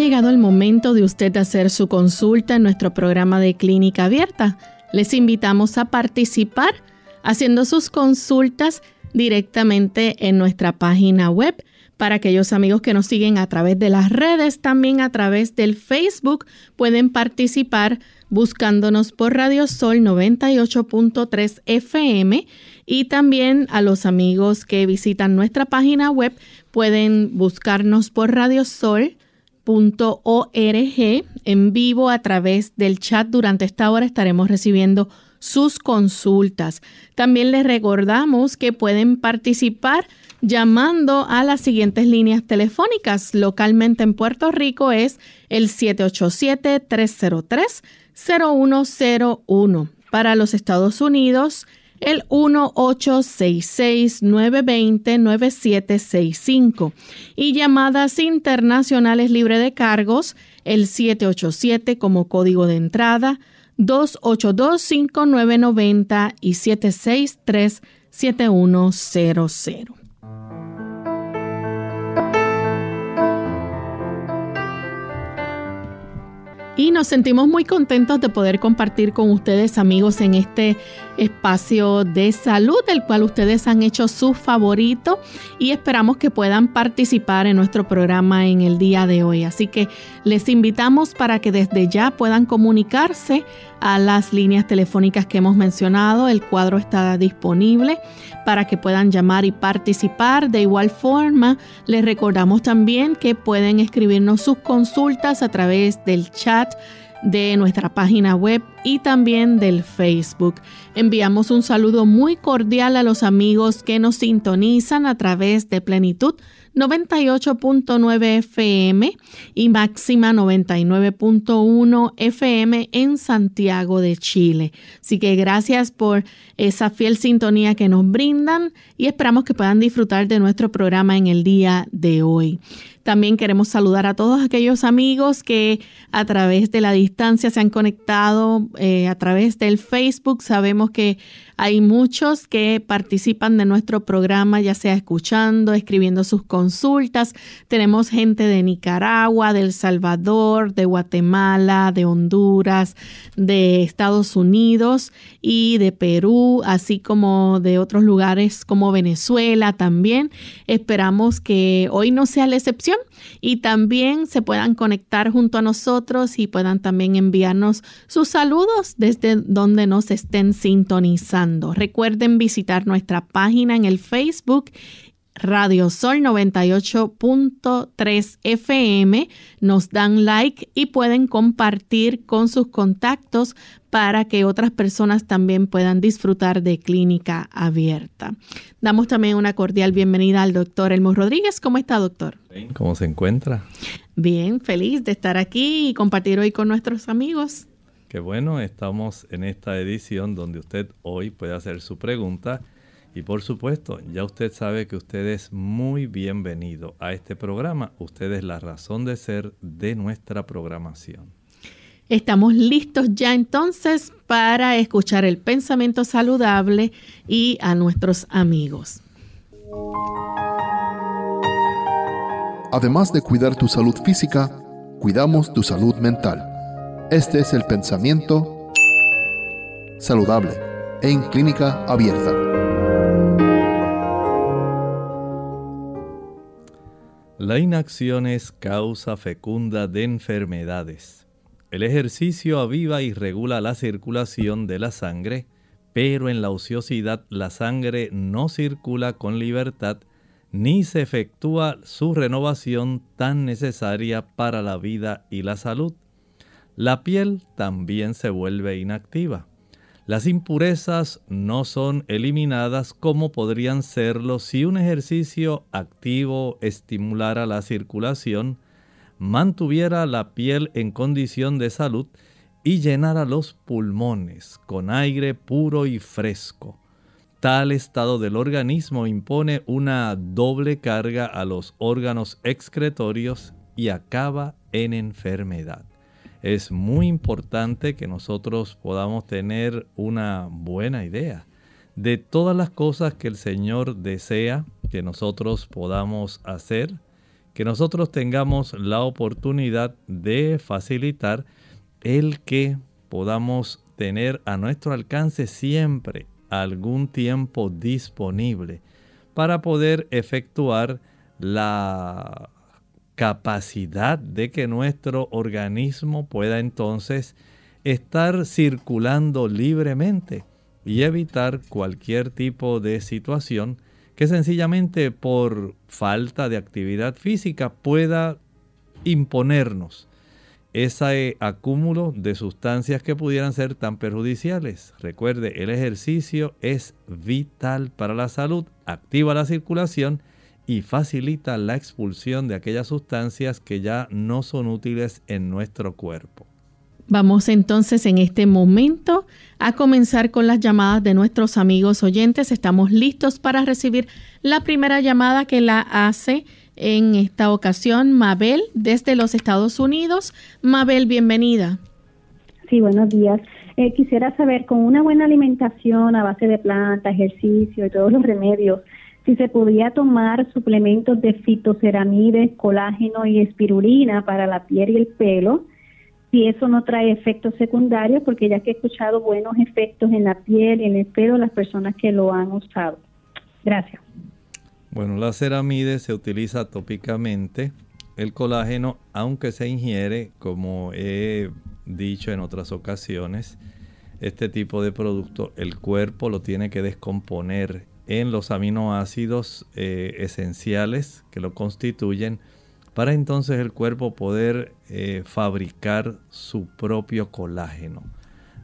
Llegado el momento de usted hacer su consulta en nuestro programa de clínica abierta. Les invitamos a participar haciendo sus consultas directamente en nuestra página web. Para aquellos amigos que nos siguen a través de las redes, también a través del Facebook, pueden participar buscándonos por Radio Sol 98.3 FM y también a los amigos que visitan nuestra página web pueden buscarnos por Radio Sol .org en vivo a través del chat. Durante esta hora estaremos recibiendo sus consultas. También les recordamos que pueden participar llamando a las siguientes líneas telefónicas. Localmente en Puerto Rico es el 787-303-0101. Para los Estados Unidos, el 1-866-920-9765 y llamadas internacionales libre de cargos, el 787 como código de entrada, 282-5990 y 763-7100. Y nos sentimos muy contentos de poder compartir con ustedes, amigos, en este espacio de salud, el cual ustedes han hecho su favorito y esperamos que puedan participar en nuestro programa en el día de hoy. Así que les invitamos para que desde ya puedan comunicarse a las líneas telefónicas que hemos mencionado. El cuadro está disponible para que puedan llamar y participar. De igual forma, les recordamos también que pueden escribirnos sus consultas a través del chat de nuestra página web y también del Facebook. Enviamos un saludo muy cordial a los amigos que nos sintonizan a través de Plenitud 98.9 FM y máxima 99.1 FM en Santiago de Chile. Así que gracias por esa fiel sintonía que nos brindan y esperamos que puedan disfrutar de nuestro programa en el día de hoy. También queremos saludar a todos aquellos amigos que a través de la distancia se han conectado eh, a través del Facebook. Sabemos que hay muchos que participan de nuestro programa, ya sea escuchando, escribiendo sus consultas. Tenemos gente de Nicaragua, de El Salvador, de Guatemala, de Honduras, de Estados Unidos y de Perú, así como de otros lugares como Venezuela también. Esperamos que hoy no sea la excepción y también se puedan conectar junto a nosotros y puedan también enviarnos sus saludos desde donde nos estén sintonizando. Recuerden visitar nuestra página en el Facebook Radio Sol 98.3 FM. Nos dan like y pueden compartir con sus contactos para que otras personas también puedan disfrutar de clínica abierta. Damos también una cordial bienvenida al doctor Elmo Rodríguez. ¿Cómo está, doctor? ¿Cómo se encuentra? Bien, feliz de estar aquí y compartir hoy con nuestros amigos. Qué bueno, estamos en esta edición donde usted hoy puede hacer su pregunta y por supuesto, ya usted sabe que usted es muy bienvenido a este programa. Usted es la razón de ser de nuestra programación. Estamos listos ya entonces para escuchar el pensamiento saludable y a nuestros amigos. Además de cuidar tu salud física, cuidamos tu salud mental. Este es el pensamiento saludable en clínica abierta. La inacción es causa fecunda de enfermedades. El ejercicio aviva y regula la circulación de la sangre, pero en la ociosidad la sangre no circula con libertad ni se efectúa su renovación tan necesaria para la vida y la salud. La piel también se vuelve inactiva. Las impurezas no son eliminadas como podrían serlo si un ejercicio activo estimulara la circulación, mantuviera la piel en condición de salud y llenara los pulmones con aire puro y fresco. Tal estado del organismo impone una doble carga a los órganos excretorios y acaba en enfermedad es muy importante que nosotros podamos tener una buena idea de todas las cosas que el Señor desea que nosotros podamos hacer, que nosotros tengamos la oportunidad de facilitar el que podamos tener a nuestro alcance siempre algún tiempo disponible para poder efectuar la capacidad de que nuestro organismo pueda entonces estar circulando libremente y evitar cualquier tipo de situación que sencillamente por falta de actividad física pueda imponernos ese acúmulo de sustancias que pudieran ser tan perjudiciales. Recuerde, el ejercicio es vital para la salud, activa la circulación y facilita la expulsión de aquellas sustancias que ya no son útiles en nuestro cuerpo. Vamos entonces en este momento a comenzar con las llamadas de nuestros amigos oyentes. Estamos listos para recibir la primera llamada que la hace en esta ocasión Mabel desde los Estados Unidos. Mabel, bienvenida. Sí, buenos días. Eh, quisiera saber, con una buena alimentación a base de planta, ejercicio y todos los remedios, si se podía tomar suplementos de fitoceramides, colágeno y espirulina para la piel y el pelo, si eso no trae efectos secundarios, porque ya que he escuchado buenos efectos en la piel y en el pelo las personas que lo han usado. Gracias. Bueno, la ceramide se utiliza tópicamente. El colágeno, aunque se ingiere, como he dicho en otras ocasiones, este tipo de producto el cuerpo lo tiene que descomponer en los aminoácidos eh, esenciales que lo constituyen para entonces el cuerpo poder eh, fabricar su propio colágeno.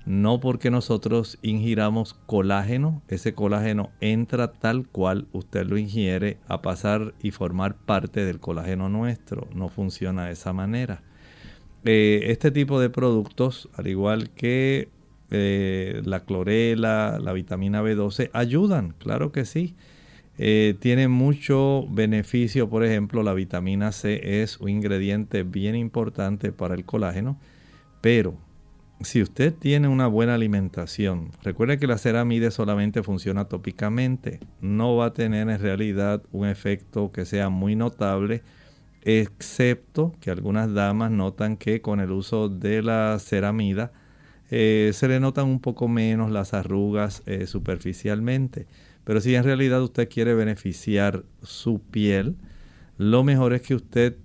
No porque nosotros ingiramos colágeno, ese colágeno entra tal cual usted lo ingiere a pasar y formar parte del colágeno nuestro. No funciona de esa manera. Eh, este tipo de productos, al igual que eh, la clorela, la vitamina B12, ayudan, claro que sí. Eh, tiene mucho beneficio, por ejemplo, la vitamina C es un ingrediente bien importante para el colágeno, pero si usted tiene una buena alimentación, recuerde que la ceramide solamente funciona tópicamente, no va a tener en realidad un efecto que sea muy notable, excepto que algunas damas notan que con el uso de la ceramida, eh, se le notan un poco menos las arrugas eh, superficialmente. Pero si en realidad usted quiere beneficiar su piel, lo mejor es que usted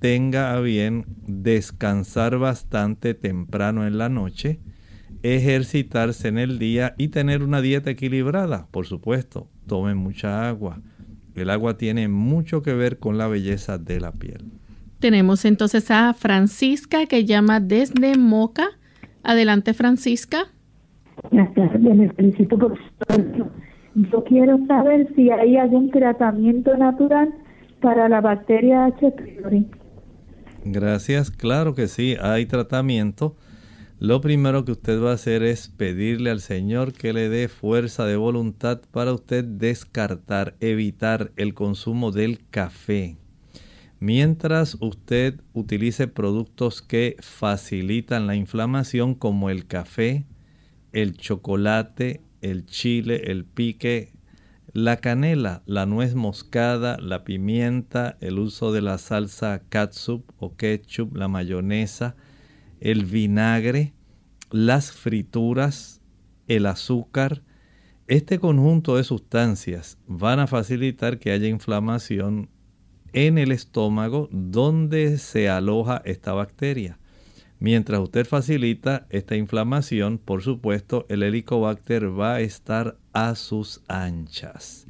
tenga a bien descansar bastante temprano en la noche, ejercitarse en el día y tener una dieta equilibrada. Por supuesto, tome mucha agua. El agua tiene mucho que ver con la belleza de la piel. Tenemos entonces a Francisca que llama desde Moca. Adelante, Francisca. Gracias, me felicito por Yo quiero saber si hay algún tratamiento natural para la bacteria H. pylori. Gracias, claro que sí, hay tratamiento. Lo primero que usted va a hacer es pedirle al Señor que le dé fuerza de voluntad para usted descartar, evitar el consumo del café. Mientras usted utilice productos que facilitan la inflamación como el café, el chocolate, el chile, el pique, la canela, la nuez moscada, la pimienta, el uso de la salsa catsup o ketchup, la mayonesa, el vinagre, las frituras, el azúcar, este conjunto de sustancias van a facilitar que haya inflamación en el estómago donde se aloja esta bacteria. Mientras usted facilita esta inflamación, por supuesto, el helicobacter va a estar a sus anchas.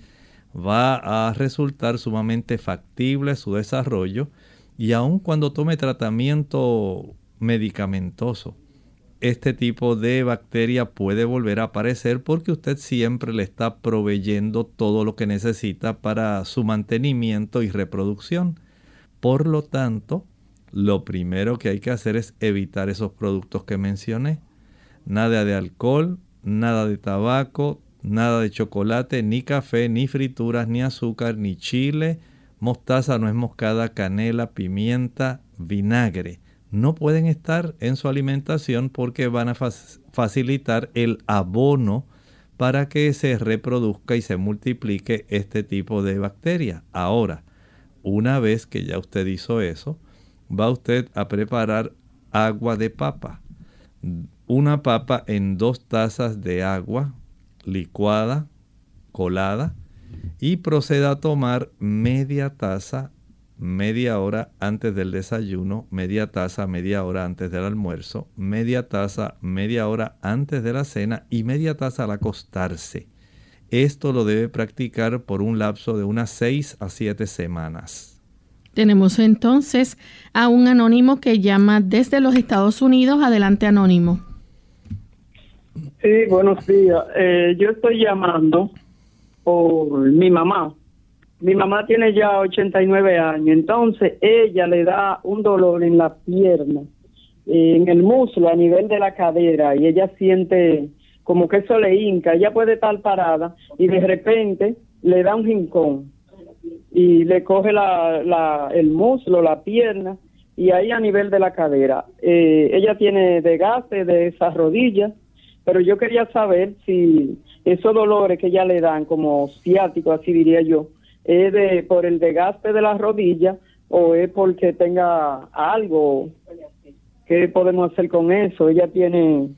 Va a resultar sumamente factible su desarrollo y aun cuando tome tratamiento medicamentoso, este tipo de bacteria puede volver a aparecer porque usted siempre le está proveyendo todo lo que necesita para su mantenimiento y reproducción. Por lo tanto, lo primero que hay que hacer es evitar esos productos que mencioné. Nada de alcohol, nada de tabaco, nada de chocolate, ni café, ni frituras, ni azúcar, ni chile, mostaza, nuez moscada, canela, pimienta, vinagre no pueden estar en su alimentación porque van a facilitar el abono para que se reproduzca y se multiplique este tipo de bacteria. Ahora, una vez que ya usted hizo eso, va usted a preparar agua de papa. Una papa en dos tazas de agua licuada, colada, y proceda a tomar media taza media hora antes del desayuno, media taza media hora antes del almuerzo, media taza media hora antes de la cena y media taza al acostarse. Esto lo debe practicar por un lapso de unas 6 a 7 semanas. Tenemos entonces a un anónimo que llama desde los Estados Unidos. Adelante, anónimo. Sí, buenos días. Eh, yo estoy llamando por mi mamá mi mamá tiene ya 89 años, entonces ella le da un dolor en la pierna, en el muslo, a nivel de la cadera, y ella siente como que eso le hinca. Ella puede estar parada y de repente le da un rincón y le coge la, la, el muslo, la pierna, y ahí a nivel de la cadera. Eh, ella tiene desgaste de esas rodillas, pero yo quería saber si esos dolores que ella le dan, como ciático, así diría yo, es de, por el desgaste de las rodillas o es porque tenga algo. ¿Qué podemos hacer con eso? Ella tiene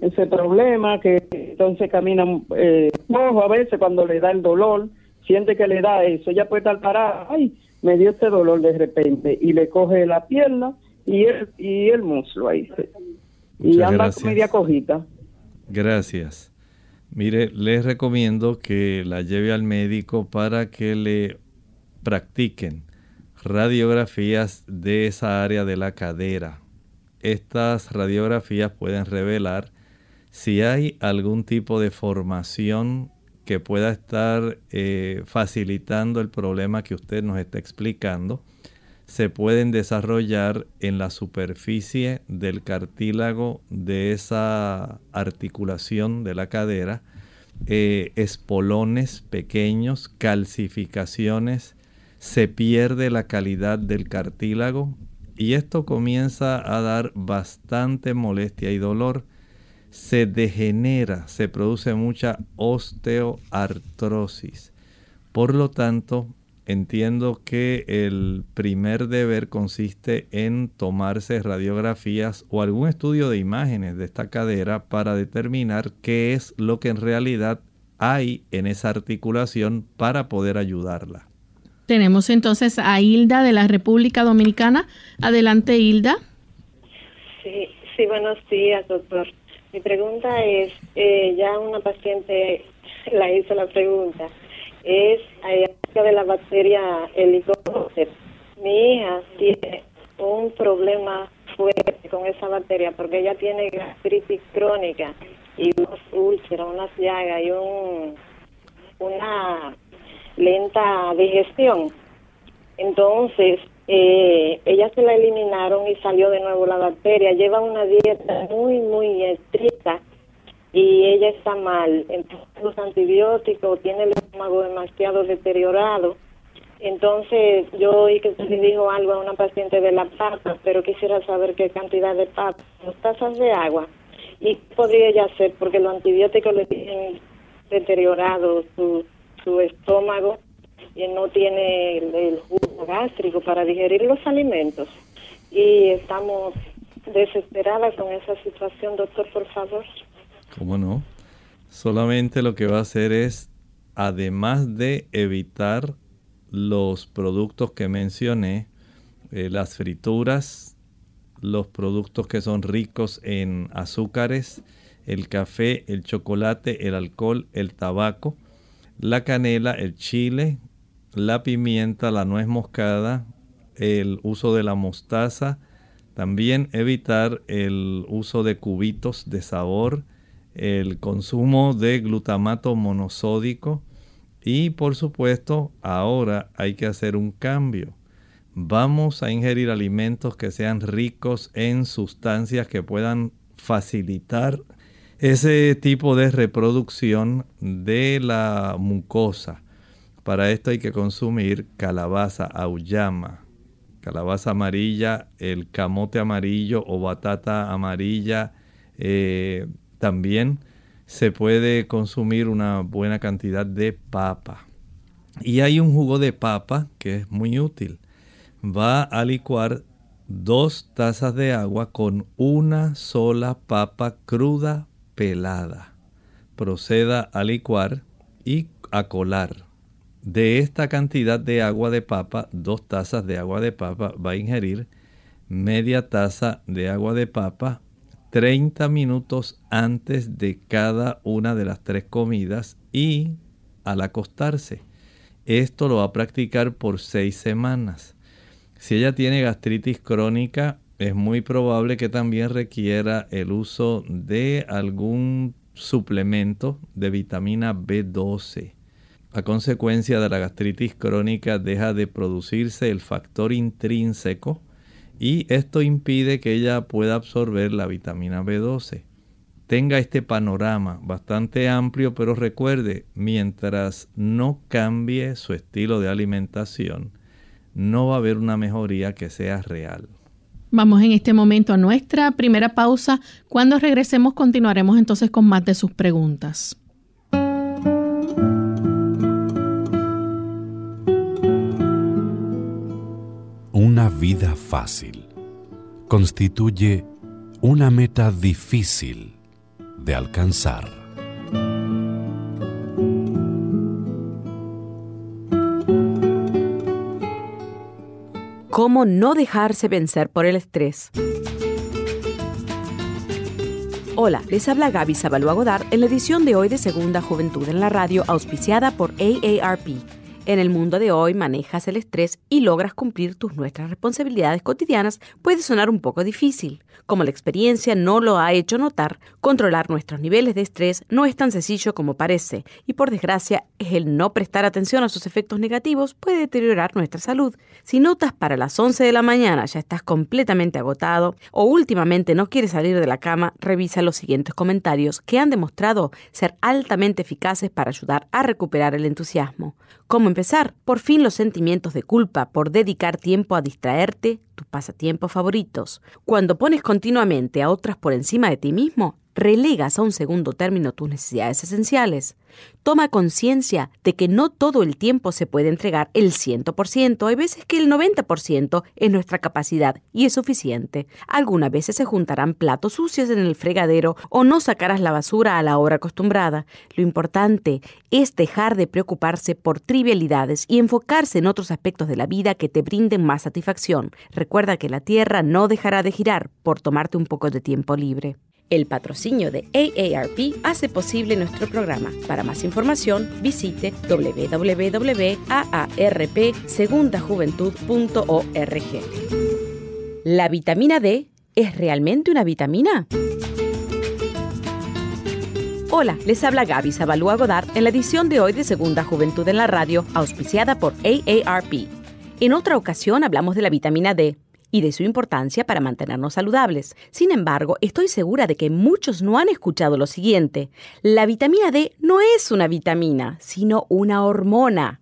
ese problema que entonces camina eh, a veces cuando le da el dolor, siente que le da eso, ella puede estar parada, ay, me dio este dolor de repente y le coge la pierna y el, y el muslo ahí. y anda media cojita. Gracias. Mire, les recomiendo que la lleve al médico para que le practiquen radiografías de esa área de la cadera. Estas radiografías pueden revelar si hay algún tipo de formación que pueda estar eh, facilitando el problema que usted nos está explicando. Se pueden desarrollar en la superficie del cartílago de esa articulación de la cadera eh, espolones pequeños, calcificaciones, se pierde la calidad del cartílago y esto comienza a dar bastante molestia y dolor. Se degenera, se produce mucha osteoartrosis. Por lo tanto, entiendo que el primer deber consiste en tomarse radiografías o algún estudio de imágenes de esta cadera para determinar qué es lo que en realidad hay en esa articulación para poder ayudarla. Tenemos entonces a Hilda de la República Dominicana. Adelante, Hilda. Sí, sí buenos días, doctor. Mi pregunta es, eh, ya una paciente la hizo la pregunta, es de la bacteria Helicobacter. Mi hija tiene un problema fuerte con esa bacteria porque ella tiene gastritis crónica y unas úlceras, unas llagas y un, una lenta digestión. Entonces, eh, ella se la eliminaron y salió de nuevo la bacteria. Lleva una dieta muy, muy estricta y ella está mal, entonces los antibióticos, tiene estómago demasiado deteriorado. Entonces yo oí que se dijo algo a una paciente de la pata, pero quisiera saber qué cantidad de pata, dos tazas de agua. ¿Y qué podría ella hacer? Porque los antibióticos le tienen deteriorado su, su estómago y no tiene el, el jugo gástrico para digerir los alimentos. Y estamos desesperadas con esa situación, doctor, por favor. ¿Cómo no? Solamente lo que va a hacer es, además de evitar los productos que mencioné, eh, las frituras, los productos que son ricos en azúcares, el café, el chocolate, el alcohol, el tabaco, la canela, el chile, la pimienta, la nuez moscada, el uso de la mostaza, También evitar el uso de cubitos de sabor, el consumo de glutamato monosódico y por supuesto ahora hay que hacer un cambio. Vamos a ingerir alimentos que sean ricos en sustancias que puedan facilitar ese tipo de reproducción de la mucosa. Para esto hay que consumir calabaza, auyama, calabaza amarilla, el camote amarillo o batata amarilla. Eh, también se puede consumir una buena cantidad de papa. Y hay un jugo de papa que es muy útil. Va a licuar dos tazas de agua con una sola papa cruda pelada. Proceda a licuar y a colar de esta cantidad de agua de papa, dos tazas de agua de papa, va a ingerir media taza de agua de papa 30 minutos antes de cada una de las tres comidas y al acostarse. Esto lo va a practicar por seis semanas. Si ella tiene gastritis crónica, es muy probable que también requiera el uso de algún suplemento de vitamina B12 a consecuencia de la gastritis crónica deja de producirse el factor intrínseco y esto impide que ella pueda absorber la vitamina B12. Tenga este panorama bastante amplio, pero recuerde, mientras no cambie su estilo de alimentación, no va a haber una mejoría que sea real. Vamos en este momento a nuestra primera pausa. Cuando regresemos continuaremos entonces con más de sus preguntas. Vida fácil constituye una meta difícil de alcanzar. ¿Cómo no dejarse vencer por el estrés? Hola, les habla Gaby Sabalua Godard en la edición de hoy de Segunda Juventud en la Radio, auspiciada por AARP. En el mundo de hoy manejas el estrés y logras cumplir tus nuestras responsabilidades cotidianas puede sonar un poco difícil. Como la experiencia no lo ha hecho notar, controlar nuestros niveles de estrés no es tan sencillo como parece y por desgracia el no prestar atención a sus efectos negativos puede deteriorar nuestra salud. Si notas para las 11 de la mañana ya estás completamente agotado o últimamente no quieres salir de la cama, revisa los siguientes comentarios que han demostrado ser altamente eficaces para ayudar a recuperar el entusiasmo. ¿Cómo empezar? Por fin los sentimientos de culpa por dedicar tiempo a distraerte, tus pasatiempos favoritos. Cuando pones continuamente a otras por encima de ti mismo, relegas a un segundo término tus necesidades esenciales. Toma conciencia de que no todo el tiempo se puede entregar el 100%, hay veces que el 90% es nuestra capacidad y es suficiente. Algunas veces se juntarán platos sucios en el fregadero o no sacarás la basura a la hora acostumbrada. Lo importante es dejar de preocuparse por trivialidades y enfocarse en otros aspectos de la vida que te brinden más satisfacción. Recuerda que la Tierra no dejará de girar por tomarte un poco de tiempo libre. El patrocinio de AARP hace posible nuestro programa. Para más información, visite www.aarpsegundajuventud.org. ¿La vitamina D es realmente una vitamina? Hola, les habla Gaby Zabalúa Godard en la edición de hoy de Segunda Juventud en la Radio, auspiciada por AARP. En otra ocasión hablamos de la vitamina D y de su importancia para mantenernos saludables. Sin embargo, estoy segura de que muchos no han escuchado lo siguiente. La vitamina D no es una vitamina, sino una hormona.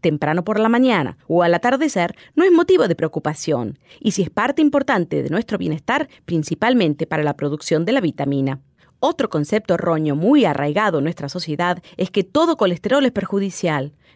temprano por la mañana o al atardecer no es motivo de preocupación y si es parte importante de nuestro bienestar, principalmente para la producción de la vitamina. Otro concepto erróneo muy arraigado en nuestra sociedad es que todo colesterol es perjudicial.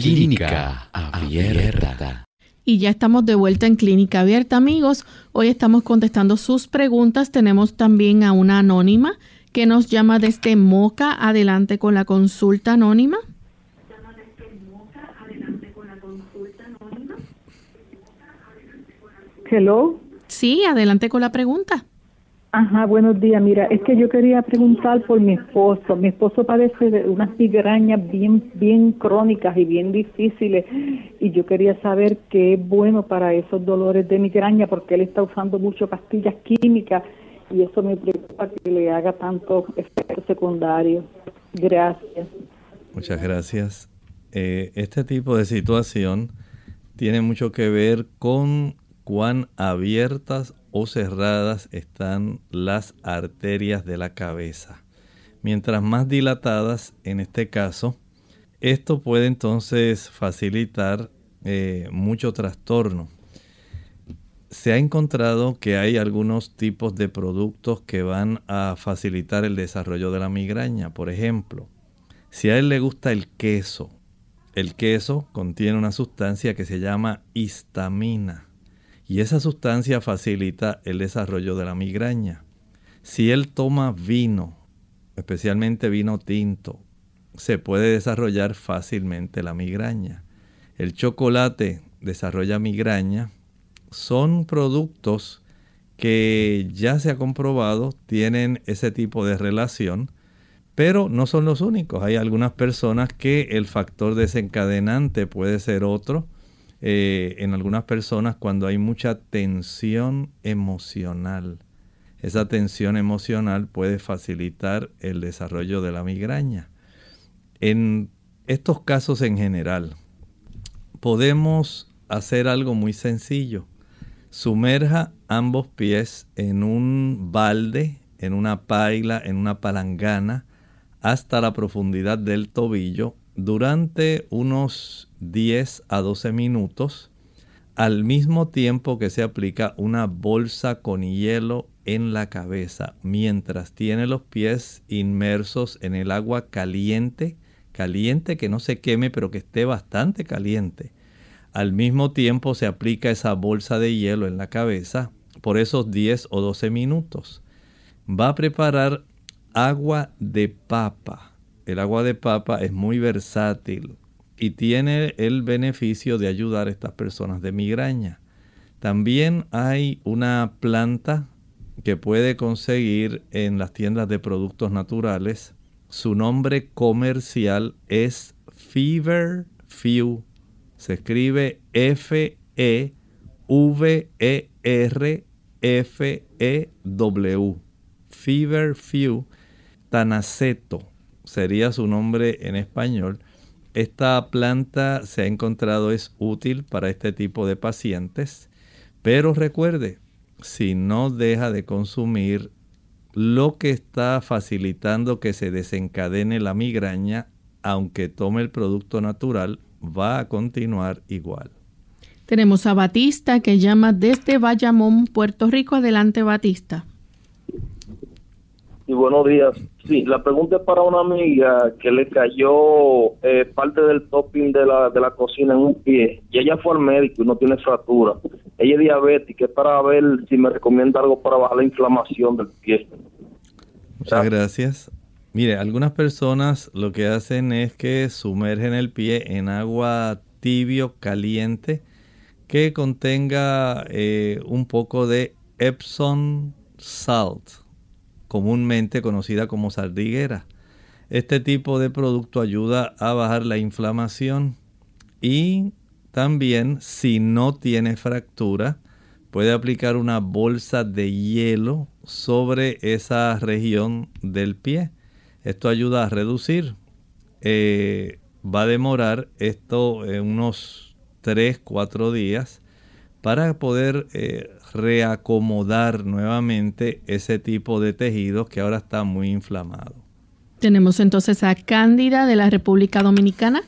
Clínica Abierta. Y ya estamos de vuelta en Clínica Abierta, amigos. Hoy estamos contestando sus preguntas. Tenemos también a una anónima que nos llama desde Moca. Adelante con la consulta anónima. Hello. Sí, adelante con la pregunta. Ajá, buenos días. Mira, es que yo quería preguntar por mi esposo. Mi esposo padece de unas migrañas bien, bien crónicas y bien difíciles y yo quería saber qué es bueno para esos dolores de migraña porque él está usando mucho pastillas químicas y eso me preocupa que le haga tantos efectos secundarios. Gracias. Muchas gracias. Eh, este tipo de situación tiene mucho que ver con cuán abiertas o cerradas están las arterias de la cabeza. Mientras más dilatadas, en este caso, esto puede entonces facilitar eh, mucho trastorno. Se ha encontrado que hay algunos tipos de productos que van a facilitar el desarrollo de la migraña. Por ejemplo, si a él le gusta el queso, el queso contiene una sustancia que se llama histamina y esa sustancia facilita el desarrollo de la migraña. Si él toma vino, especialmente vino tinto, se puede desarrollar fácilmente la migraña. El chocolate desarrolla migraña. Son productos que ya se ha comprobado tienen ese tipo de relación, pero no son los únicos. Hay algunas personas que el factor desencadenante puede ser otro eh, en algunas personas cuando hay mucha tensión emocional. Esa tensión emocional puede facilitar el desarrollo de la migraña. En estos casos en general, podemos hacer algo muy sencillo. Sumerja ambos pies en un balde, en una paila, en una palangana, hasta la profundidad del tobillo durante unos 10 a 12 minutos al mismo tiempo que se aplica una bolsa con hielo en la cabeza mientras tiene los pies inmersos en el agua caliente, caliente que no se queme pero que esté bastante caliente. Al mismo tiempo se aplica esa bolsa de hielo en la cabeza por esos 10 o 12 minutos. Va a preparar agua de papa el agua de papa es muy versátil y tiene el beneficio de ayudar a estas personas de migraña. También hay una planta que puede conseguir en las tiendas de productos naturales. Su nombre comercial es Fever Few. Se escribe F E V E R F E W. Fever Few Tanaceto sería su nombre en español. Esta planta se ha encontrado es útil para este tipo de pacientes, pero recuerde, si no deja de consumir lo que está facilitando que se desencadene la migraña, aunque tome el producto natural, va a continuar igual. Tenemos a Batista que llama desde Bayamón, Puerto Rico. Adelante, Batista. Buenos días. Sí, la pregunta es para una amiga que le cayó eh, parte del topping de la, de la cocina en un pie y ella fue al médico y no tiene fractura. Ella es diabética, es para ver si me recomienda algo para bajar la inflamación del pie. Muchas gracias. Mire, algunas personas lo que hacen es que sumergen el pie en agua tibio, caliente, que contenga eh, un poco de Epsom salt comúnmente conocida como sardiguera. Este tipo de producto ayuda a bajar la inflamación y también si no tiene fractura puede aplicar una bolsa de hielo sobre esa región del pie. Esto ayuda a reducir. Eh, va a demorar esto en unos 3-4 días para poder eh, reacomodar nuevamente ese tipo de tejidos que ahora está muy inflamado. Tenemos entonces a Cándida de la República Dominicana.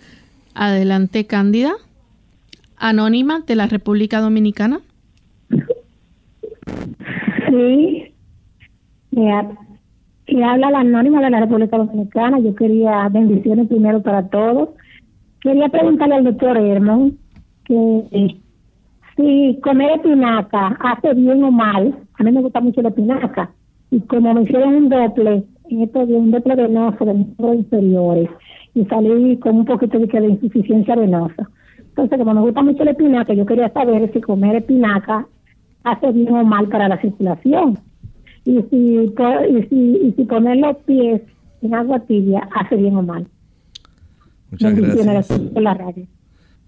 Adelante, Cándida. Anónima de la República Dominicana. Sí. Y habla la anónima de la República Dominicana. Yo quería bendiciones primero para todos. Quería preguntarle al doctor Hermon que si comer espinaca hace bien o mal, a mí me gusta mucho la espinaca, y como me hicieron un doble, esto de un doble venoso de miembros inferiores, y salí con un poquito de, de insuficiencia venosa. Entonces, como me gusta mucho la espinaca, yo quería saber si comer espinaca hace bien o mal para la circulación. Y si, y si, y si poner los pies en agua tibia hace bien o mal. Muchas gracias. La radio.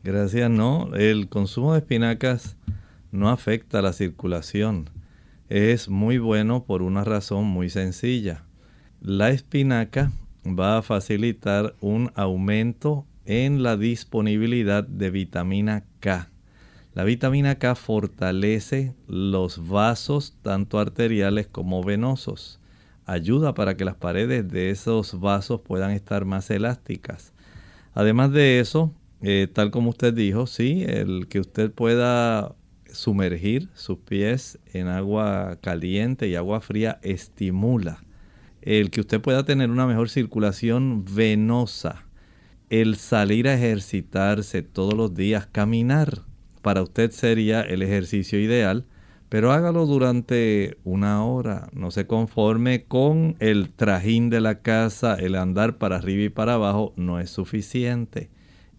Gracias, no. El consumo de espinacas no afecta la circulación. Es muy bueno por una razón muy sencilla. La espinaca va a facilitar un aumento en la disponibilidad de vitamina K. La vitamina K fortalece los vasos tanto arteriales como venosos. Ayuda para que las paredes de esos vasos puedan estar más elásticas. Además de eso, eh, tal como usted dijo, sí, el que usted pueda sumergir sus pies en agua caliente y agua fría estimula. El que usted pueda tener una mejor circulación venosa. El salir a ejercitarse todos los días, caminar, para usted sería el ejercicio ideal, pero hágalo durante una hora. No se conforme con el trajín de la casa, el andar para arriba y para abajo, no es suficiente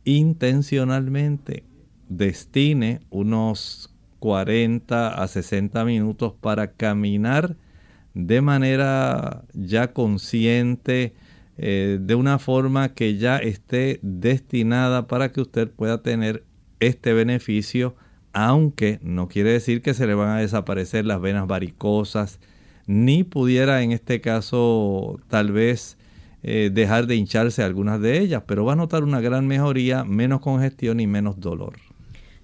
intencionalmente destine unos 40 a 60 minutos para caminar de manera ya consciente, eh, de una forma que ya esté destinada para que usted pueda tener este beneficio, aunque no quiere decir que se le van a desaparecer las venas varicosas, ni pudiera en este caso tal vez eh, dejar de hincharse algunas de ellas, pero va a notar una gran mejoría, menos congestión y menos dolor.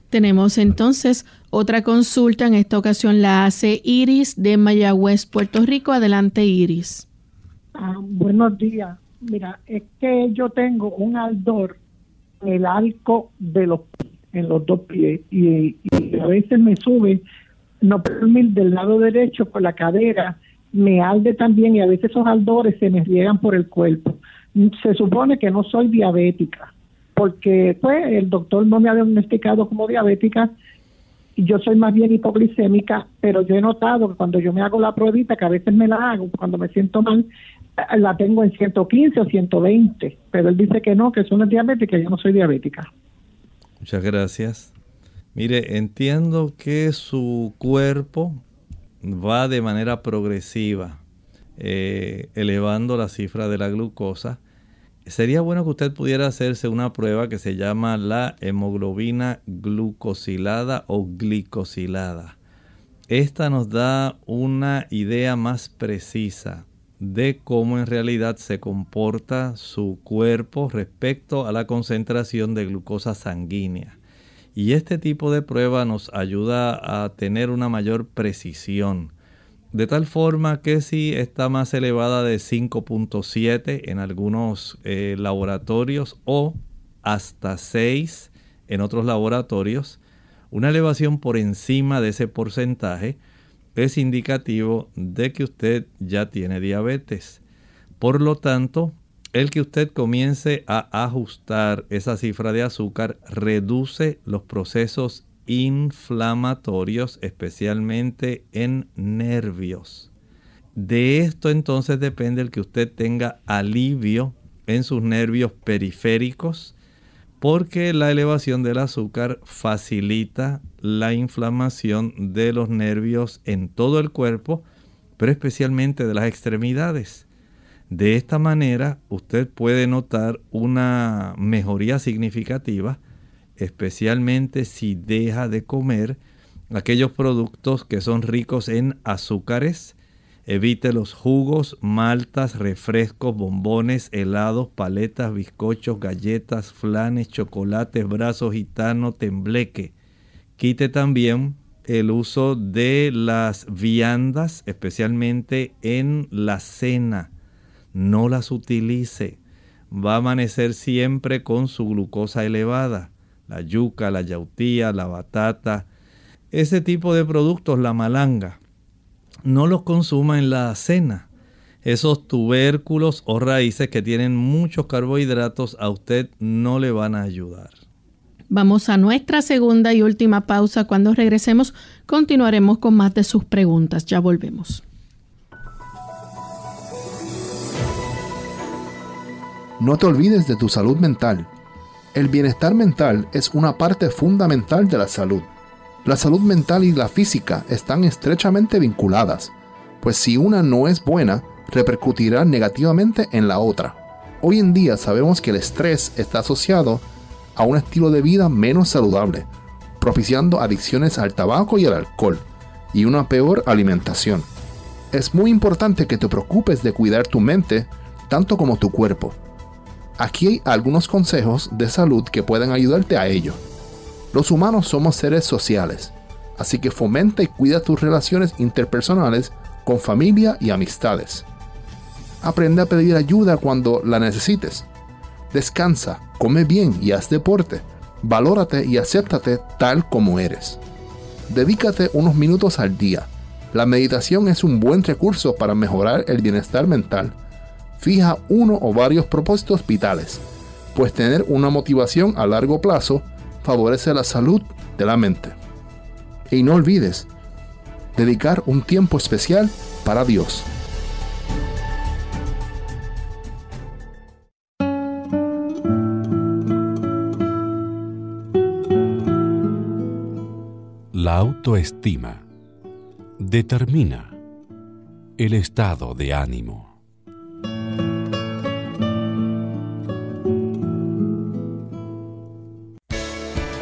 Tenemos entonces otra consulta, en esta ocasión la hace Iris de Mayagüez, Puerto Rico. Adelante, Iris. Ah, buenos días. Mira, es que yo tengo un aldor en el arco de los en los dos pies y, a veces me sube no del lado derecho por la cadera me alde también y a veces esos aldores se me riegan por el cuerpo. Se supone que no soy diabética, porque pues el doctor no me ha diagnosticado como diabética yo soy más bien hipoglicémica, pero yo he notado que cuando yo me hago la pruebita, que a veces me la hago cuando me siento mal, eh, la tengo en 115 o 120, pero él dice que no, que eso no es diabética, yo no soy diabética. Muchas gracias. Mire, entiendo que su cuerpo va de manera progresiva eh, elevando la cifra de la glucosa, sería bueno que usted pudiera hacerse una prueba que se llama la hemoglobina glucosilada o glicosilada. Esta nos da una idea más precisa de cómo en realidad se comporta su cuerpo respecto a la concentración de glucosa sanguínea. Y este tipo de prueba nos ayuda a tener una mayor precisión. De tal forma que si está más elevada de 5.7 en algunos eh, laboratorios o hasta 6 en otros laboratorios, una elevación por encima de ese porcentaje es indicativo de que usted ya tiene diabetes. Por lo tanto, el que usted comience a ajustar esa cifra de azúcar reduce los procesos inflamatorios, especialmente en nervios. De esto entonces depende el que usted tenga alivio en sus nervios periféricos, porque la elevación del azúcar facilita la inflamación de los nervios en todo el cuerpo, pero especialmente de las extremidades. De esta manera usted puede notar una mejoría significativa, especialmente si deja de comer aquellos productos que son ricos en azúcares, Evite los jugos, maltas, refrescos, bombones, helados, paletas, bizcochos, galletas, flanes, chocolates, brazos gitano, tembleque. Quite también el uso de las viandas, especialmente en la cena. No las utilice. Va a amanecer siempre con su glucosa elevada. La yuca, la yautía, la batata. Ese tipo de productos, la malanga no los consuma en la cena. Esos tubérculos o raíces que tienen muchos carbohidratos a usted no le van a ayudar. Vamos a nuestra segunda y última pausa. Cuando regresemos continuaremos con más de sus preguntas. Ya volvemos. No te olvides de tu salud mental. El bienestar mental es una parte fundamental de la salud. La salud mental y la física están estrechamente vinculadas, pues si una no es buena, repercutirá negativamente en la otra. Hoy en día sabemos que el estrés está asociado a un estilo de vida menos saludable, propiciando adicciones al tabaco y al alcohol, y una peor alimentación. Es muy importante que te preocupes de cuidar tu mente tanto como tu cuerpo. Aquí hay algunos consejos de salud que pueden ayudarte a ello. Los humanos somos seres sociales, así que fomenta y cuida tus relaciones interpersonales con familia y amistades. Aprende a pedir ayuda cuando la necesites. Descansa, come bien y haz deporte. Valórate y acéptate tal como eres. Dedícate unos minutos al día. La meditación es un buen recurso para mejorar el bienestar mental. Fija uno o varios propósitos vitales, pues tener una motivación a largo plazo favorece la salud de la mente. Y no olvides dedicar un tiempo especial para Dios. La autoestima determina el estado de ánimo.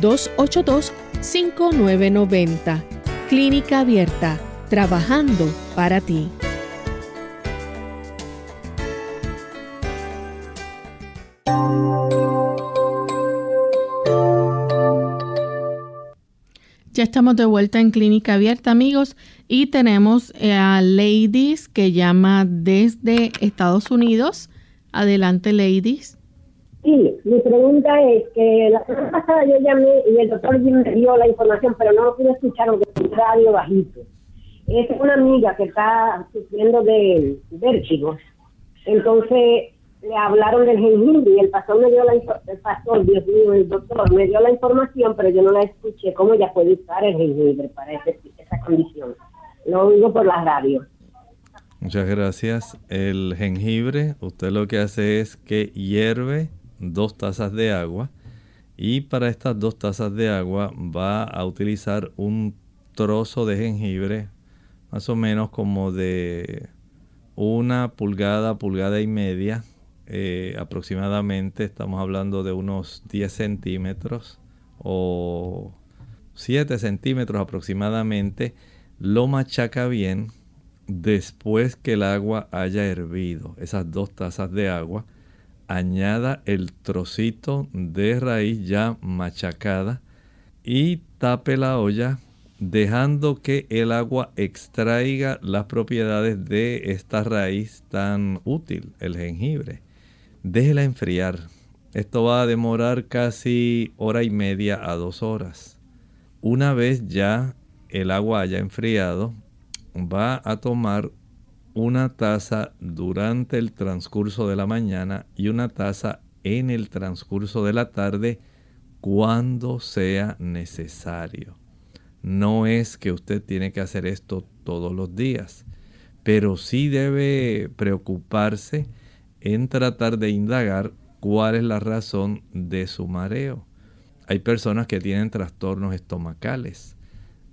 282-5990. Clínica Abierta, trabajando para ti. Ya estamos de vuelta en Clínica Abierta, amigos, y tenemos eh, a Ladies que llama desde Estados Unidos. Adelante, Ladies. Sí, mi pregunta es que la semana pasada yo llamé y el doctor me dio la información, pero no lo pude escuchar porque es radio bajito. Es una amiga que está sufriendo de vértigo. Entonces le hablaron del jengibre y el pastor me dio la el pastor, Dios mío, el doctor me dio la información, pero yo no la escuché. ¿Cómo ella puede usar el jengibre para esa condición? Lo oigo por la radio. Muchas gracias. El jengibre, usted lo que hace es que hierve dos tazas de agua y para estas dos tazas de agua va a utilizar un trozo de jengibre más o menos como de una pulgada, pulgada y media eh, aproximadamente, estamos hablando de unos 10 centímetros o 7 centímetros aproximadamente, lo machaca bien después que el agua haya hervido, esas dos tazas de agua, añada el trocito de raíz ya machacada y tape la olla dejando que el agua extraiga las propiedades de esta raíz tan útil, el jengibre. Déjela enfriar. Esto va a demorar casi hora y media a dos horas. Una vez ya el agua haya enfriado, va a tomar una taza durante el transcurso de la mañana y una taza en el transcurso de la tarde cuando sea necesario. No es que usted tiene que hacer esto todos los días, pero sí debe preocuparse en tratar de indagar cuál es la razón de su mareo. Hay personas que tienen trastornos estomacales.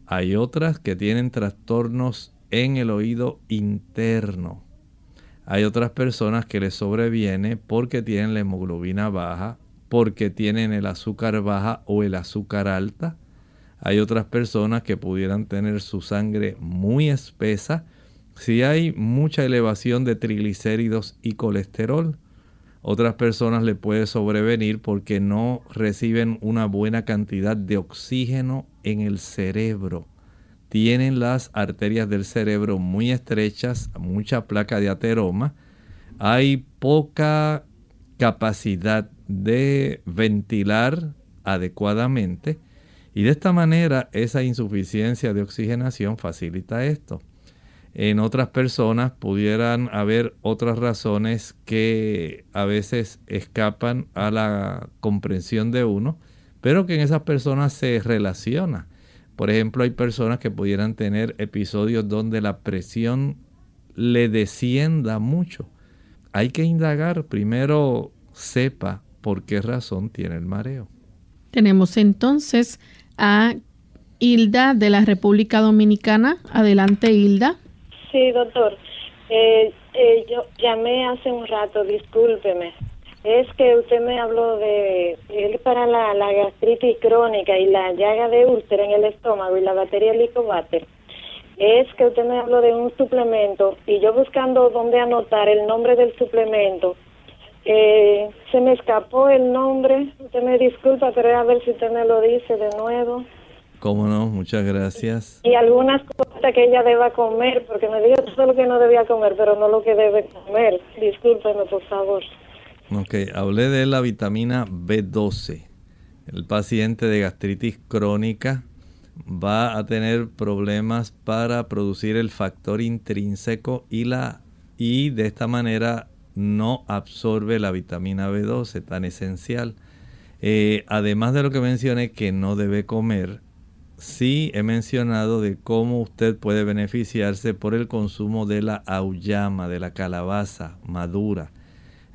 Hay otras que tienen trastornos en el oído interno. Hay otras personas que les sobreviene porque tienen la hemoglobina baja, porque tienen el azúcar baja o el azúcar alta. Hay otras personas que pudieran tener su sangre muy espesa si hay mucha elevación de triglicéridos y colesterol. Otras personas le puede sobrevenir porque no reciben una buena cantidad de oxígeno en el cerebro tienen las arterias del cerebro muy estrechas, mucha placa de ateroma, hay poca capacidad de ventilar adecuadamente y de esta manera esa insuficiencia de oxigenación facilita esto. En otras personas pudieran haber otras razones que a veces escapan a la comprensión de uno, pero que en esas personas se relaciona por ejemplo, hay personas que pudieran tener episodios donde la presión le descienda mucho. Hay que indagar, primero sepa por qué razón tiene el mareo. Tenemos entonces a Hilda de la República Dominicana. Adelante, Hilda. Sí, doctor. Eh, eh, yo llamé hace un rato, discúlpeme es que usted me habló de él para la, gastritis crónica y la llaga de úlcera en el estómago y la batería Licobater. Es que usted me habló de un suplemento y yo buscando dónde anotar el nombre del suplemento, eh, se me escapó el nombre. Usted me disculpa, pero a ver si usted me lo dice de nuevo. Cómo no, muchas gracias. Y algunas cosas que ella deba comer, porque me dijo todo lo que no debía comer, pero no lo que debe comer. Discúlpeme, por favor. Ok, hablé de la vitamina B12. El paciente de gastritis crónica va a tener problemas para producir el factor intrínseco y, la, y de esta manera no absorbe la vitamina B12 tan esencial. Eh, además de lo que mencioné que no debe comer, sí he mencionado de cómo usted puede beneficiarse por el consumo de la auyama, de la calabaza madura.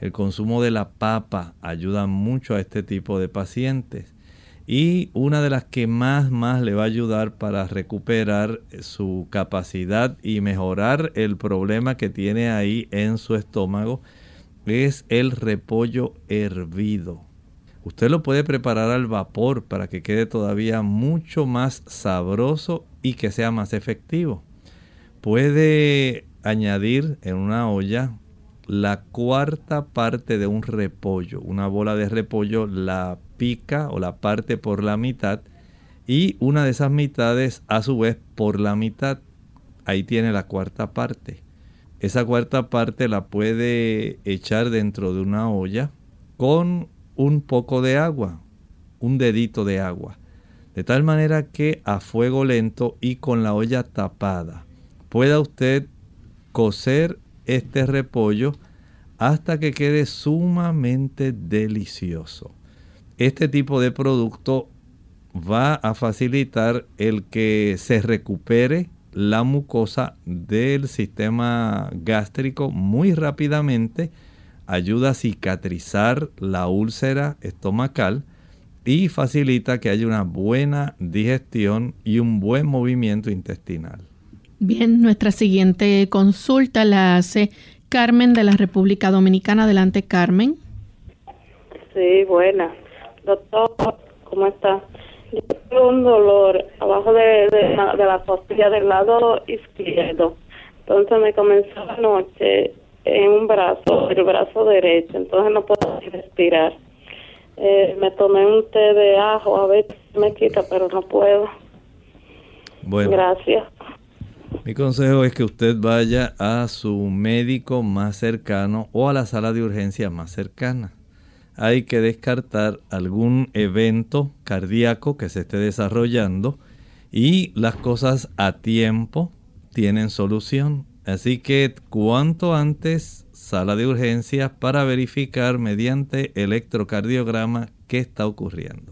El consumo de la papa ayuda mucho a este tipo de pacientes. Y una de las que más, más le va a ayudar para recuperar su capacidad y mejorar el problema que tiene ahí en su estómago es el repollo hervido. Usted lo puede preparar al vapor para que quede todavía mucho más sabroso y que sea más efectivo. Puede añadir en una olla la cuarta parte de un repollo. Una bola de repollo la pica o la parte por la mitad y una de esas mitades a su vez por la mitad. Ahí tiene la cuarta parte. Esa cuarta parte la puede echar dentro de una olla con un poco de agua, un dedito de agua. De tal manera que a fuego lento y con la olla tapada pueda usted cocer este repollo hasta que quede sumamente delicioso. Este tipo de producto va a facilitar el que se recupere la mucosa del sistema gástrico muy rápidamente, ayuda a cicatrizar la úlcera estomacal y facilita que haya una buena digestión y un buen movimiento intestinal. Bien, nuestra siguiente consulta la hace Carmen de la República Dominicana. Adelante, Carmen. Sí, buena. Doctor, ¿cómo está? Yo tengo un dolor abajo de, la, costilla del lado izquierdo. Entonces me comenzó anoche en un brazo, el brazo derecho, entonces no puedo respirar. Eh, me tomé un té de ajo, a ver si me quita, pero no puedo. Bueno. Gracias. Mi consejo es que usted vaya a su médico más cercano o a la sala de urgencia más cercana. Hay que descartar algún evento cardíaco que se esté desarrollando y las cosas a tiempo tienen solución. Así que cuanto antes sala de urgencias para verificar mediante electrocardiograma qué está ocurriendo.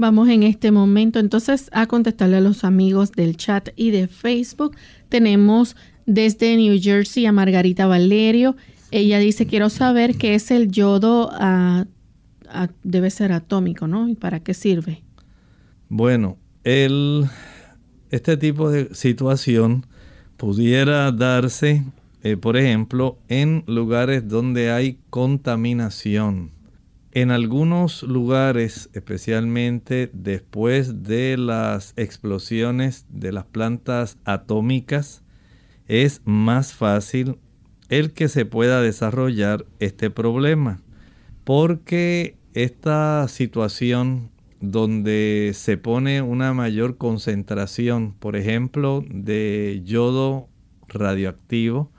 Vamos en este momento entonces a contestarle a los amigos del chat y de Facebook. Tenemos desde New Jersey a Margarita Valerio. Ella dice, quiero saber qué es el yodo, ah, ah, debe ser atómico, ¿no? ¿Y para qué sirve? Bueno, este tipo de situación pudiera darse, eh, por ejemplo, en lugares donde hay contaminación. En algunos lugares, especialmente después de las explosiones de las plantas atómicas, es más fácil el que se pueda desarrollar este problema, porque esta situación donde se pone una mayor concentración, por ejemplo, de yodo radioactivo,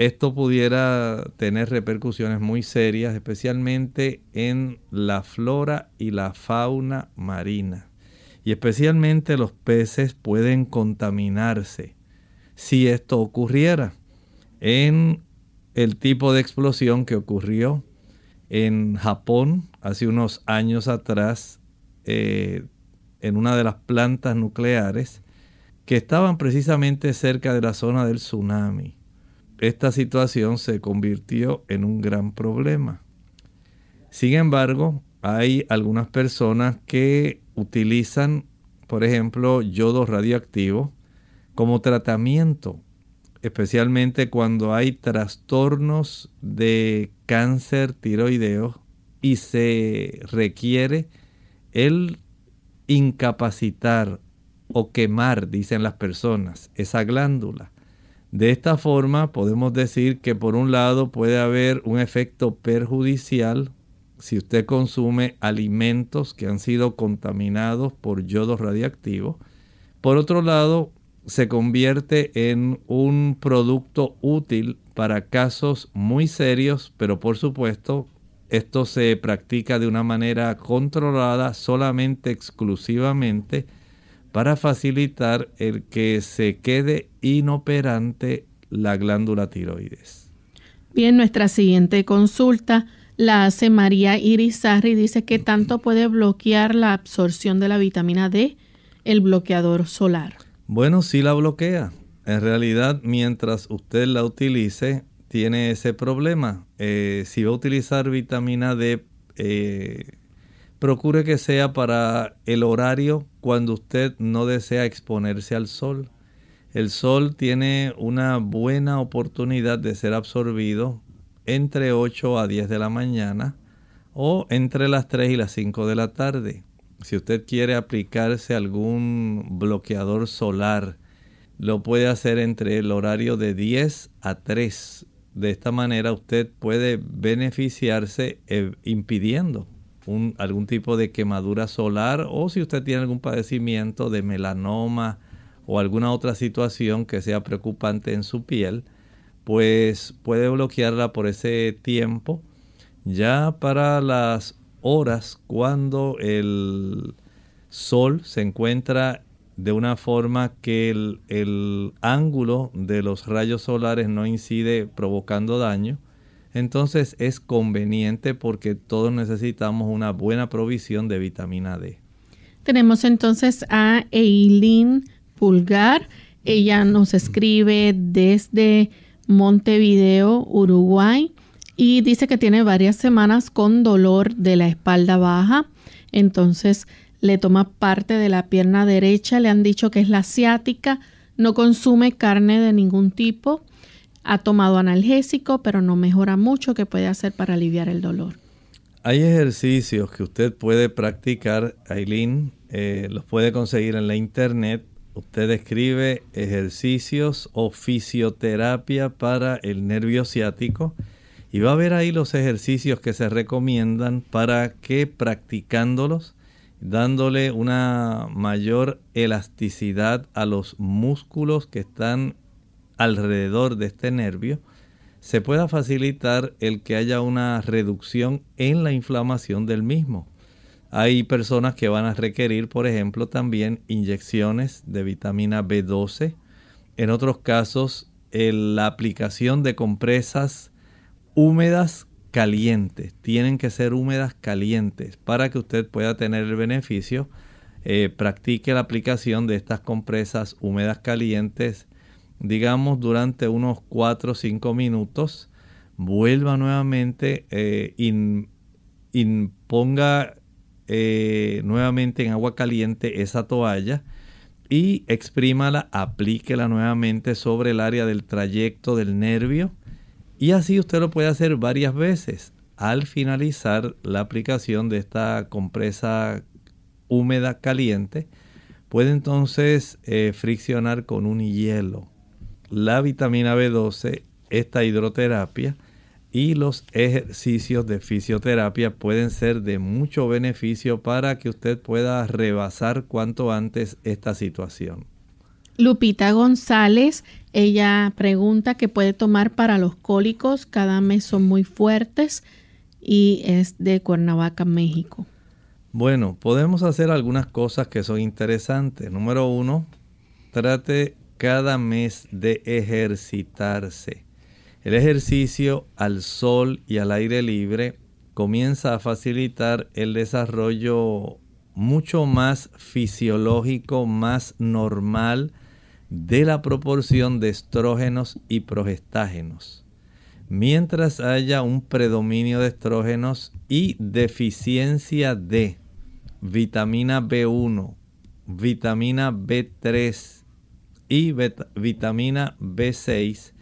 esto pudiera tener repercusiones muy serias, especialmente en la flora y la fauna marina. Y especialmente los peces pueden contaminarse si esto ocurriera. En el tipo de explosión que ocurrió en Japón hace unos años atrás eh, en una de las plantas nucleares que estaban precisamente cerca de la zona del tsunami. Esta situación se convirtió en un gran problema. Sin embargo, hay algunas personas que utilizan, por ejemplo, yodo radioactivo como tratamiento, especialmente cuando hay trastornos de cáncer tiroideo y se requiere el incapacitar o quemar, dicen las personas, esa glándula. De esta forma podemos decir que por un lado puede haber un efecto perjudicial si usted consume alimentos que han sido contaminados por yodo radiactivo. Por otro lado, se convierte en un producto útil para casos muy serios, pero por supuesto esto se practica de una manera controlada, solamente exclusivamente para facilitar el que se quede inoperante la glándula tiroides. Bien, nuestra siguiente consulta la hace María Irizarri. Dice que tanto puede bloquear la absorción de la vitamina D el bloqueador solar. Bueno, sí la bloquea. En realidad, mientras usted la utilice, tiene ese problema. Eh, si va a utilizar vitamina D, eh, procure que sea para el horario cuando usted no desea exponerse al sol. El sol tiene una buena oportunidad de ser absorbido entre 8 a 10 de la mañana o entre las 3 y las 5 de la tarde. Si usted quiere aplicarse algún bloqueador solar, lo puede hacer entre el horario de 10 a 3 de esta manera usted puede beneficiarse eh, impidiendo algún tipo de quemadura solar o si usted tiene algún padecimiento de melanoma o alguna otra situación que sea preocupante en su piel, pues puede bloquearla por ese tiempo. Ya para las horas cuando el sol se encuentra de una forma que el, ángulo de los rayos solares no incide provocando daño, entonces es conveniente porque todos necesitamos una buena provisión de vitamina D. Tenemos entonces a Eileen Pulgar. Ella nos escribe desde Montevideo, Uruguay, y dice que tiene varias semanas con dolor de la espalda baja. Entonces le toma parte de la pierna derecha, le han dicho que es la asiática, no consume carne de ningún tipo, ha tomado analgésico, pero no mejora mucho, ¿qué puede hacer para aliviar el dolor? Hay ejercicios que usted puede practicar, Aileen, eh, los puede conseguir en la internet. usted escribe ejercicios o fisioterapia para el nervio ciático y va a ver ahí los ejercicios que se recomiendan para que practicándolos, dándole una mayor elasticidad a los músculos que están alrededor de este nervio, se pueda facilitar el que haya una reducción en la inflamación del mismo. Hay personas que van a requerir, por ejemplo, también inyecciones de vitamina B12. En otros casos, la aplicación de compresas húmedas calientes. Tienen que ser húmedas calientes para que usted pueda tener el beneficio. Eh, practique la aplicación de estas compresas húmedas calientes, digamos, durante unos 4 o 5 minutos. Vuelva nuevamente, eh, imponga eh, nuevamente en agua caliente esa toalla y exprímala, aplíquela nuevamente sobre el área del trayecto del nervio y así usted lo puede hacer varias veces. Al finalizar la aplicación de esta compresa húmeda caliente, puede entonces eh, friccionar con un hielo la vitamina B12, esta hidroterapia y los ejercicios de fisioterapia pueden ser de mucho beneficio para que usted pueda rebasar cuanto antes esta situación. Lupita González, ella pregunta qué puede tomar para los cólicos, cada mes son muy fuertes y es de Cuernavaca, México. Bueno, podemos hacer algunas cosas que son interesantes. Número uno, trate cada mes de ejercitarse. El ejercicio al sol y al aire libre comienza a facilitar el desarrollo mucho más fisiológico, más normal de la proporción de estrógenos y progestágenos. Mientras haya un predominio de estrógenos y deficiencia de vitamina B1, vitamina B3 y vitamina B6,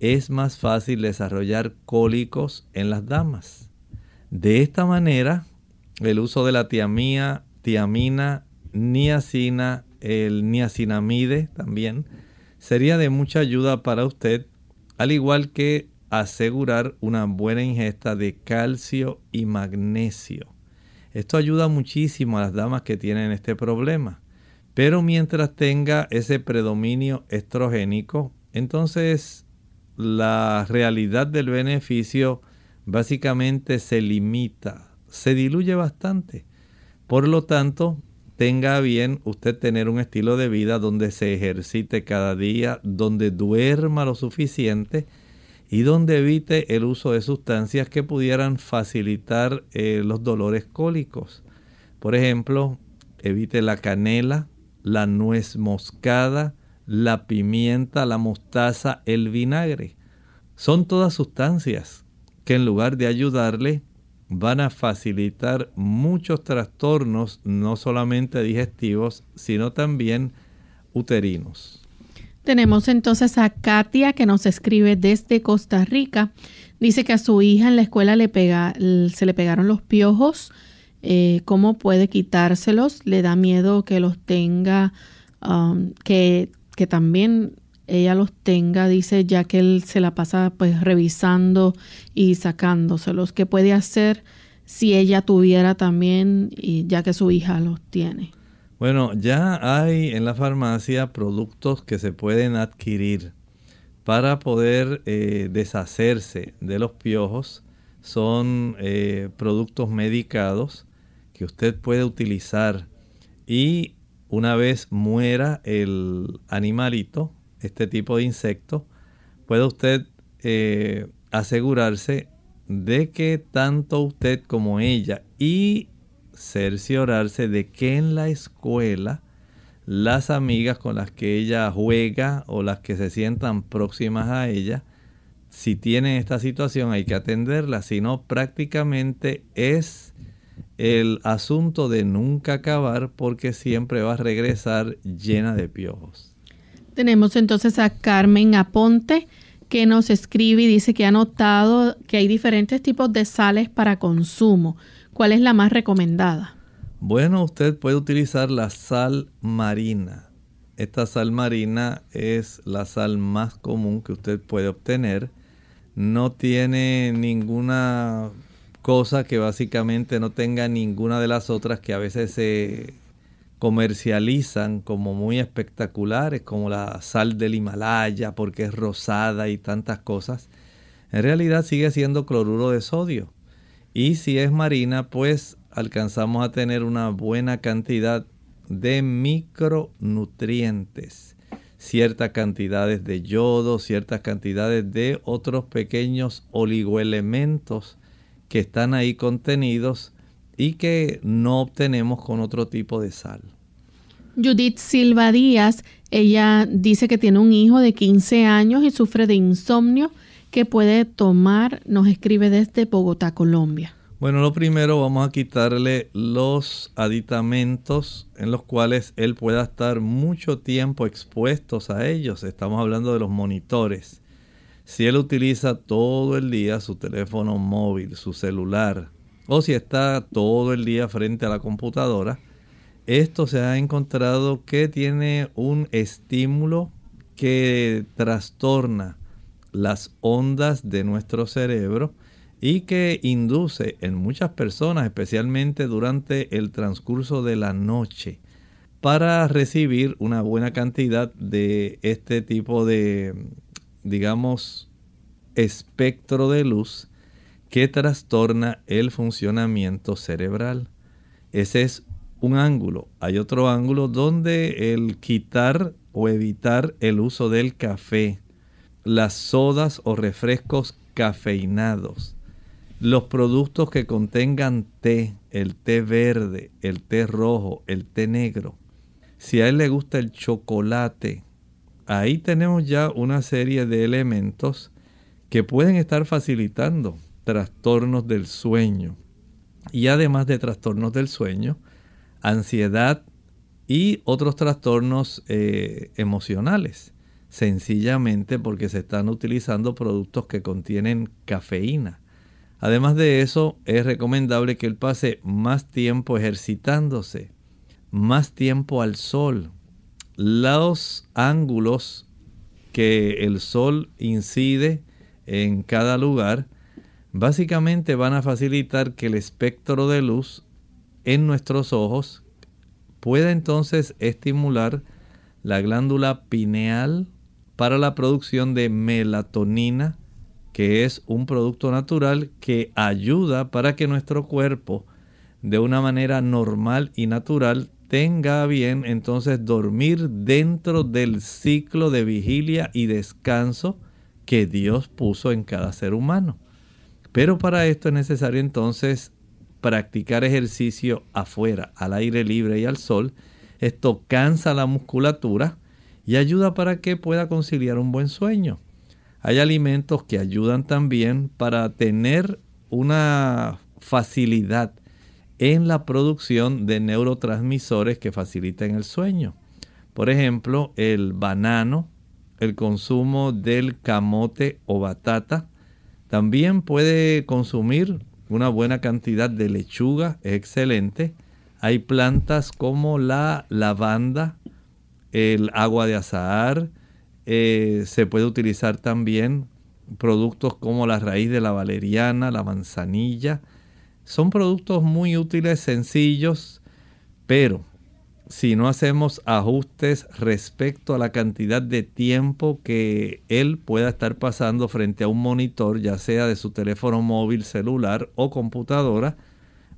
es más fácil desarrollar cólicos en las damas. De esta manera, el uso de la tiamina, tiamina, niacina, el niacinamide también, sería de mucha ayuda para usted, al igual que asegurar una buena ingesta de calcio y magnesio. Esto ayuda muchísimo a las damas que tienen este problema. Pero mientras tenga ese predominio estrogénico, entonces la realidad del beneficio básicamente se limita, se diluye bastante. Por lo tanto, tenga bien usted tener un estilo de vida donde se ejercite cada día, donde duerma lo suficiente y donde evite el uso de sustancias que pudieran facilitar eh, los dolores cólicos. Por ejemplo, evite la canela, la nuez moscada, la pimienta, la mostaza, el vinagre. Son todas sustancias que en lugar de ayudarle van a facilitar muchos trastornos, no solamente digestivos, sino también uterinos. Tenemos entonces a Katia que nos escribe desde Costa Rica. Dice que a su hija en la escuela le pega, se le pegaron los piojos. Eh, ¿Cómo puede quitárselos? Le da miedo que los tenga, um, que, que también ella los tenga, dice, ya que él se la pasa pues revisando y sacándoselos. ¿Qué puede hacer si ella tuviera también, y ya que su hija los tiene? Bueno, ya hay en la farmacia productos que se pueden adquirir para poder eh, deshacerse de los piojos. Son eh, productos medicados que usted puede utilizar y una vez muera el animalito, este tipo de insecto, puede usted eh, asegurarse de que tanto usted como ella y cerciorarse de que en la escuela las amigas con las que ella juega o las que se sientan próximas a ella, si tienen esta situación hay que atenderla, si no prácticamente es el asunto de nunca acabar porque siempre va a regresar llena de piojos. Tenemos entonces a Carmen Aponte que nos escribe y dice que ha notado que hay diferentes tipos de sales para consumo. ¿Cuál es la más recomendada? Bueno, usted puede utilizar la sal marina. esta sal marina es la sal más común que usted puede obtener. No tiene ninguna cosa que básicamente no tenga ninguna de las otras que a veces se comercializan como muy espectaculares, como la sal del Himalaya, porque es rosada y tantas cosas. En realidad sigue siendo cloruro de sodio. Y si es marina, pues alcanzamos a tener una buena cantidad de micronutrientes, ciertas cantidades de yodo, ciertas cantidades de otros pequeños oligoelementos que están ahí contenidos y que no obtenemos con otro tipo de sal. Judith Silva Díaz, ella dice que tiene un hijo de 15 años y sufre de insomnio que puede tomar, nos escribe desde Bogotá, Colombia. Bueno, lo primero vamos a quitarle los aditamentos en los cuales él pueda estar mucho tiempo expuestos a ellos. Estamos hablando de los monitores. Si él utiliza todo el día su teléfono móvil, su celular, o si está todo el día frente a la computadora, esto se ha encontrado que tiene un estímulo que trastorna las ondas de nuestro cerebro y que induce en muchas personas, especialmente durante el transcurso de la noche, para recibir una buena cantidad de este tipo de, digamos, espectro de luz que trastorna el funcionamiento cerebral. Ese es un ángulo. Hay otro ángulo donde el quitar o evitar el uso del café, las sodas o refrescos cafeinados, los productos que contengan té, el té verde, el té rojo, el té negro. Si a él le gusta el chocolate, ahí tenemos ya una serie de elementos que pueden estar facilitando trastornos del sueño. Y además de trastornos del sueño, ansiedad y otros trastornos eh, emocionales, sencillamente porque se están utilizando productos que contienen cafeína. Además de eso, es recomendable que él pase más tiempo ejercitándose, más tiempo al sol. Los ángulos que el sol incide en cada lugar básicamente van a facilitar que el espectro de luz en nuestros ojos pueda entonces estimular la glándula pineal para la producción de melatonina que es un producto natural que ayuda para que nuestro cuerpo de una manera normal y natural tenga bien entonces dormir dentro del ciclo de vigilia y descanso que Dios puso en cada ser humano. Pero para esto es necesario entonces practicar ejercicio afuera, al aire libre y al sol. Esto cansa la musculatura y ayuda para que pueda conciliar un buen sueño. Hay alimentos que ayudan también para tener una facilidad en la producción de neurotransmisores que faciliten el sueño. Por ejemplo, el banano, el consumo del camote o batata. También puede consumir una buena cantidad de lechuga, excelente. Hay plantas como la lavanda, el agua de azahar, eh, se puede utilizar también productos como la raíz de la valeriana, la manzanilla. Son productos muy útiles, sencillos, pero si no hacemos ajustes respecto a la cantidad de tiempo que él pueda estar pasando frente a un monitor, ya sea de su teléfono móvil, celular o computadora,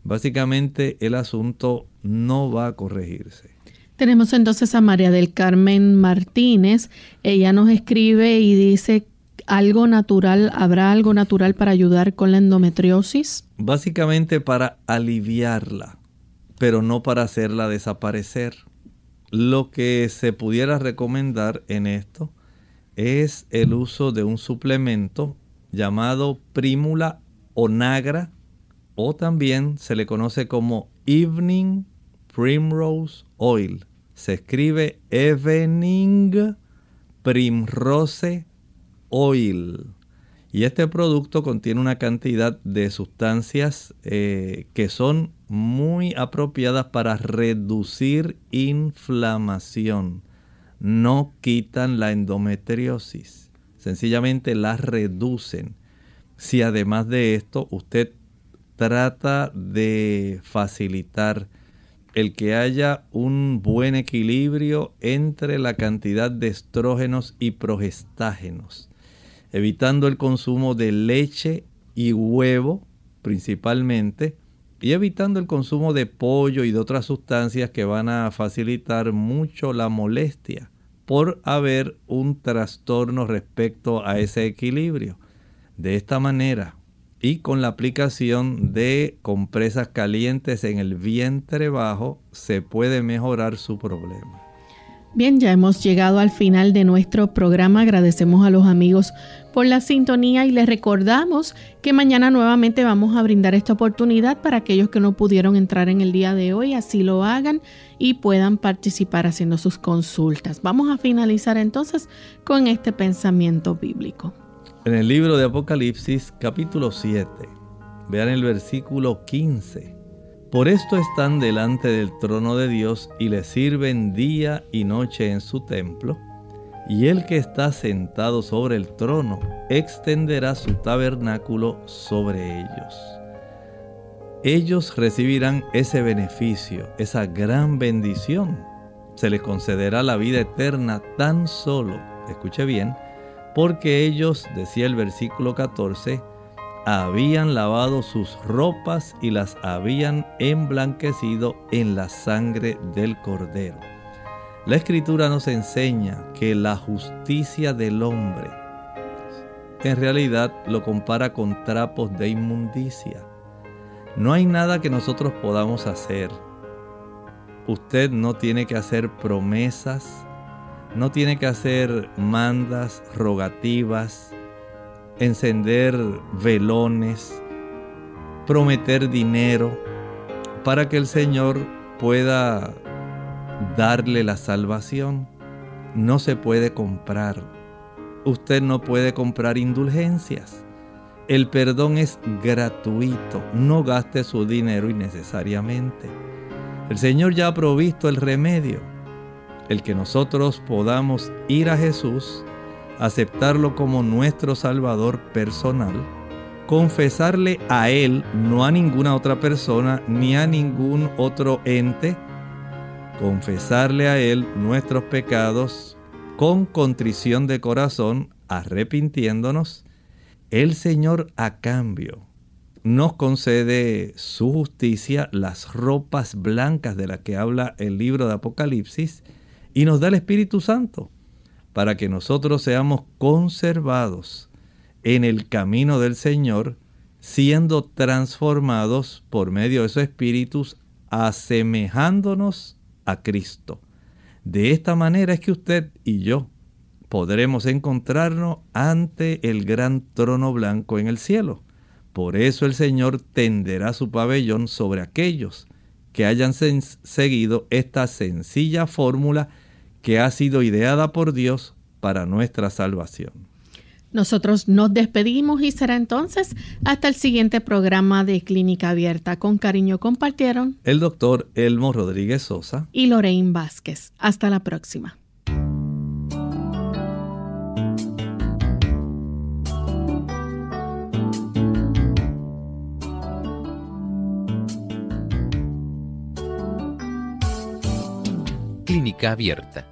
básicamente el asunto no va a corregirse. Tenemos entonces a María del Carmen Martínez. Ella nos escribe y dice, ¿algo natural, habrá algo natural para ayudar con la endometriosis? Básicamente para aliviarla, pero no para hacerla desaparecer. Lo que se pudiera recomendar en esto es el uso de un suplemento llamado Primula Onagra o también se le conoce como Evening Primrose Oil se escribe Evening Primrose Oil. Y este producto contiene una cantidad de sustancias eh, que son muy apropiadas para reducir inflamación. no quitan la endometriosis, sencillamente la reducen. Si además de esto usted trata de facilitar el que haya un buen equilibrio entre la cantidad de estrógenos y progestágenos, evitando el consumo de leche y huevo principalmente, y evitando el consumo de pollo y de otras sustancias que van a facilitar mucho la molestia por haber un trastorno respecto a ese equilibrio. De esta manera, y con la aplicación de compresas calientes en el vientre bajo, se puede mejorar su problema. Bien, ya hemos llegado al final de nuestro programa. Agradecemos a los amigos por la sintonía y les recordamos que mañana nuevamente vamos a brindar esta oportunidad para aquellos que no pudieron entrar en el día de hoy, así lo hagan y puedan participar haciendo sus consultas. Vamos a finalizar entonces con este pensamiento bíblico. En el libro de Apocalipsis capítulo 7, vean el versículo 15. Por esto están delante del trono de Dios y le sirven día y noche en su templo, y el que está sentado sobre el trono extenderá su tabernáculo sobre ellos. Ellos recibirán ese beneficio, esa gran bendición. Se les concederá la vida eterna tan solo, escuche bien, porque ellos, decía el versículo 14, habían lavado sus ropas y las habían emblanquecido en la sangre del cordero. La escritura nos enseña que la justicia del hombre en realidad lo compara con trapos de inmundicia. No hay nada que nosotros podamos hacer. Usted no tiene que hacer promesas, no tiene que hacer mandas, rogativas, encender velones, prometer dinero para que el Señor pueda darle la salvación. No se puede comprar. Usted no puede comprar indulgencias. El perdón es gratuito. No gaste su dinero innecesariamente. El Señor ya ha provisto el remedio. El que nosotros podamos ir a Jesús aceptarlo como nuestro Salvador personal, confesarle a Él, no a ninguna otra persona ni a ningún otro ente, confesarle a Él nuestros pecados con contrición de corazón, arrepintiéndonos, el Señor a cambio nos concede su justicia, las ropas blancas de las que habla el libro de Apocalipsis, y nos da el Espíritu Santo para que nosotros seamos conservados en el camino del Señor, siendo transformados por medio de esos espíritus, asemejándonos a Cristo. De esta manera es que usted y yo podremos encontrarnos ante el gran trono blanco en el cielo. Por eso el Señor tenderá su pabellón sobre aquellos que hayan seguido esta sencilla fórmula que ha sido ideada por Dios para nuestra salvación. Nosotros nos despedimos y será entonces hasta el siguiente programa de Clínica Abierta. Con cariño compartieron el doctor Elmo Rodríguez Sosa y Lorraine Vázquez. Hasta la próxima. Clínica Abierta